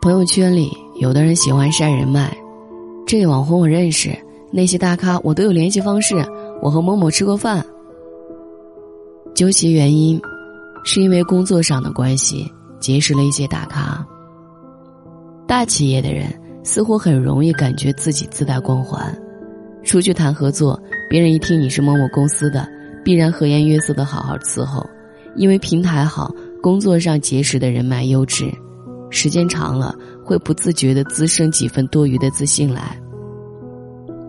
朋友圈里，有的人喜欢晒人脉，这个网红我认识，那些大咖我都有联系方式，我和某某吃过饭。究其原因，是因为工作上的关系结识了一些大咖。大企业的人似乎很容易感觉自己自带光环，出去谈合作，别人一听你是某某公司的，必然和颜悦色的好好伺候，因为平台好，工作上结识的人脉优质。时间长了，会不自觉的滋生几分多余的自信来。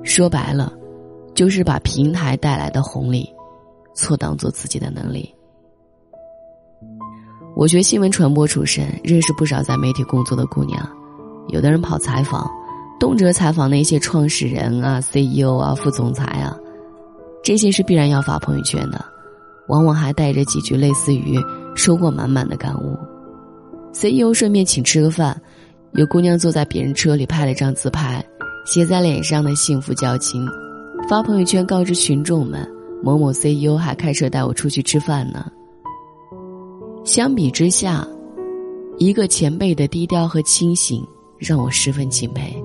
说白了，就是把平台带来的红利，错当做自己的能力。我学新闻传播出身，认识不少在媒体工作的姑娘，有的人跑采访，动辄采访那些创始人啊、CEO 啊、副总裁啊，这些是必然要发朋友圈的，往往还带着几句类似于收获满满的感悟。CEO 顺便请吃个饭，有姑娘坐在别人车里拍了张自拍，写在脸上的幸福交情，发朋友圈告知群众们：某某 CEO 还开车带我出去吃饭呢。相比之下，一个前辈的低调和清醒让我十分敬佩。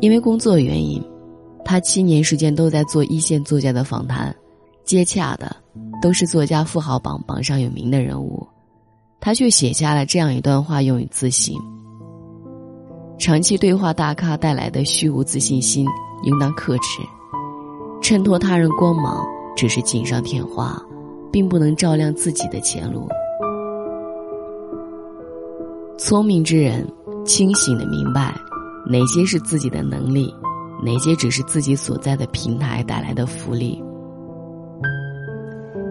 因为工作原因，他七年时间都在做一线作家的访谈，接洽的都是作家富豪榜榜上有名的人物。他却写下了这样一段话，用于自省：长期对话大咖带来的虚无自信心，应当克制；衬托他人光芒只是锦上添花，并不能照亮自己的前路。聪明之人，清醒的明白，哪些是自己的能力，哪些只是自己所在的平台带来的福利。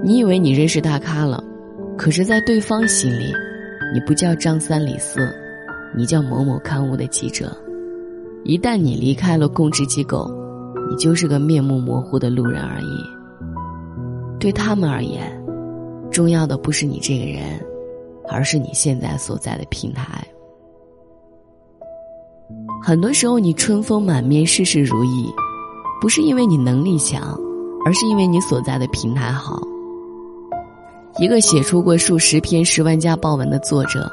你以为你认识大咖了？可是，在对方心里，你不叫张三李四，你叫某某刊物的记者。一旦你离开了供职机构，你就是个面目模糊的路人而已。对他们而言，重要的不是你这个人，而是你现在所在的平台。很多时候，你春风满面、事事如意，不是因为你能力强，而是因为你所在的平台好。一个写出过数十篇十万加爆文的作者，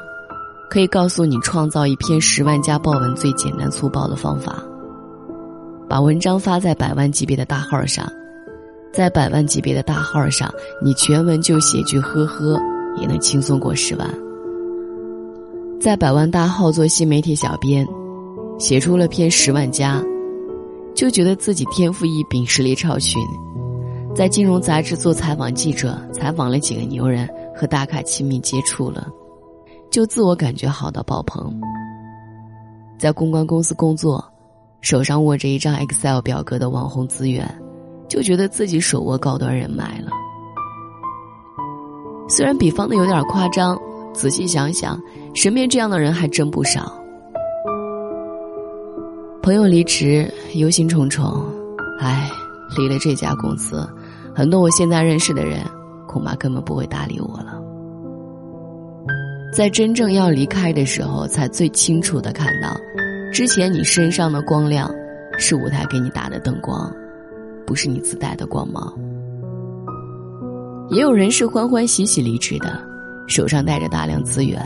可以告诉你创造一篇十万加爆文最简单粗暴的方法：把文章发在百万级别的大号上，在百万级别的大号上，你全文就写句“呵呵”，也能轻松过十万。在百万大号做新媒体小编，写出了篇十万加，就觉得自己天赋异禀，实力超群。在金融杂志做采访记者，采访了几个牛人，和大咖亲密接触了，就自我感觉好到爆棚。在公关公司工作，手上握着一张 Excel 表格的网红资源，就觉得自己手握高端人脉了。虽然比方的有点夸张，仔细想想，身边这样的人还真不少。朋友离职，忧心忡忡，唉，离了这家公司。很多我现在认识的人，恐怕根本不会搭理我了。在真正要离开的时候，才最清楚的看到，之前你身上的光亮，是舞台给你打的灯光，不是你自带的光芒。也有人是欢欢喜喜离职的，手上带着大量资源，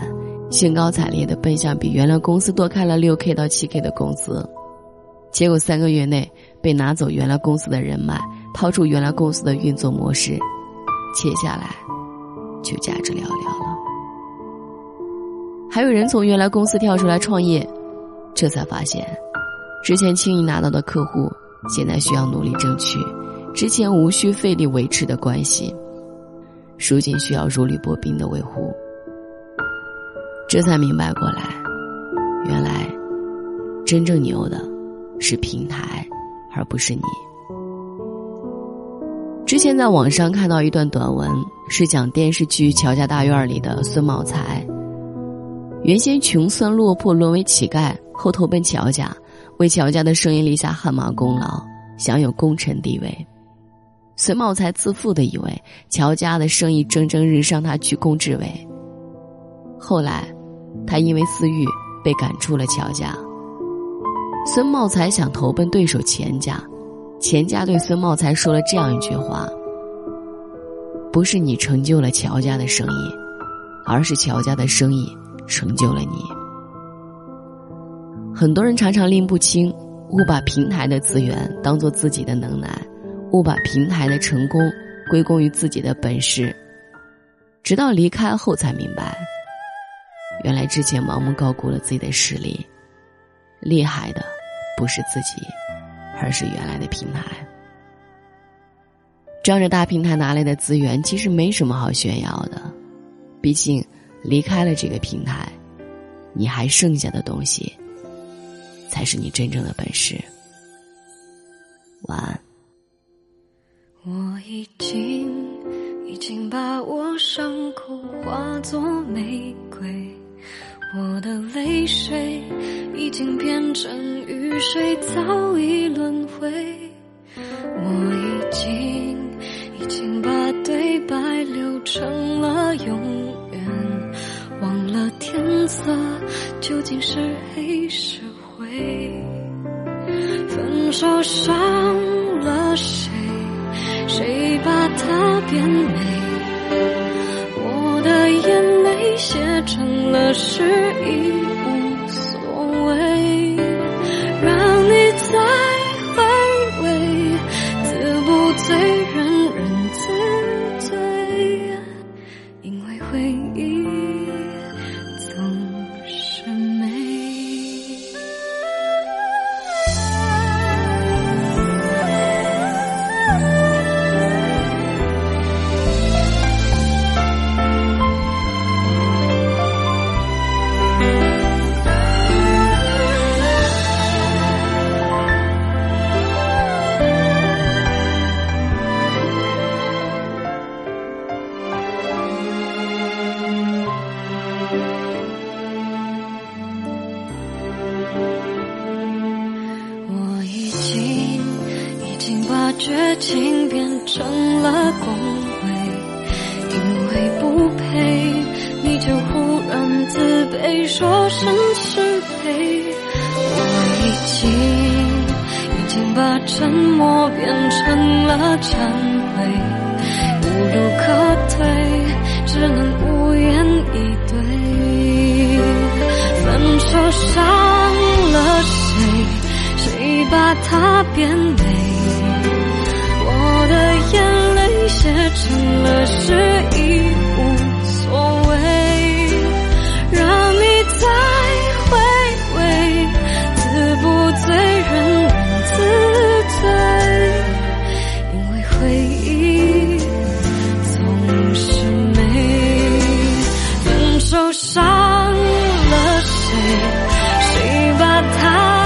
兴高采烈的奔向比原来公司多开了六 k 到七 k 的工资，结果三个月内被拿走原来公司的人脉。掏出原来公司的运作模式，切下来，就价值寥寥了。还有人从原来公司跳出来创业，这才发现，之前轻易拿到的客户，现在需要努力争取；之前无需费力维持的关系，如今需要如履薄冰的维护。这才明白过来，原来真正牛的是平台，而不是你。之前在网上看到一段短文，是讲电视剧《乔家大院》里的孙茂才。原先穷酸落魄，沦为乞丐，后投奔乔家，为乔家的生意立下汗马功劳，享有功臣地位。孙茂才自负的以为乔家的生意蒸蒸日上，他居功至伟。后来，他因为私欲被赶出了乔家。孙茂才想投奔对手钱家。钱家对孙茂才说了这样一句话：“不是你成就了乔家的生意，而是乔家的生意成就了你。很多人常常拎不清，误把平台的资源当做自己的能耐，误把平台的成功归功于自己的本事，直到离开后才明白，原来之前盲目高估了自己的实力，厉害的不是自己，而是原来的平台。仗着大平台拿来的资源，其实没什么好炫耀的。毕竟，离开了这个平台，你还剩下的东西，才是你真正的本事。晚安。我已经已经把我伤口化作玫瑰，我的泪水已经变成雨水，早已轮回。我已经。已经把对白留成了永远，忘了天色究竟是黑是灰。分手伤了谁？谁把它变美？我的眼泪写成了诗，已让变成了恭维，因为不配，你就忽然自卑，说声是非。我已经已经把沉默变成了忏悔，无路可退，只能无言以对。分手伤了谁？谁把它变受伤了谁？谁把他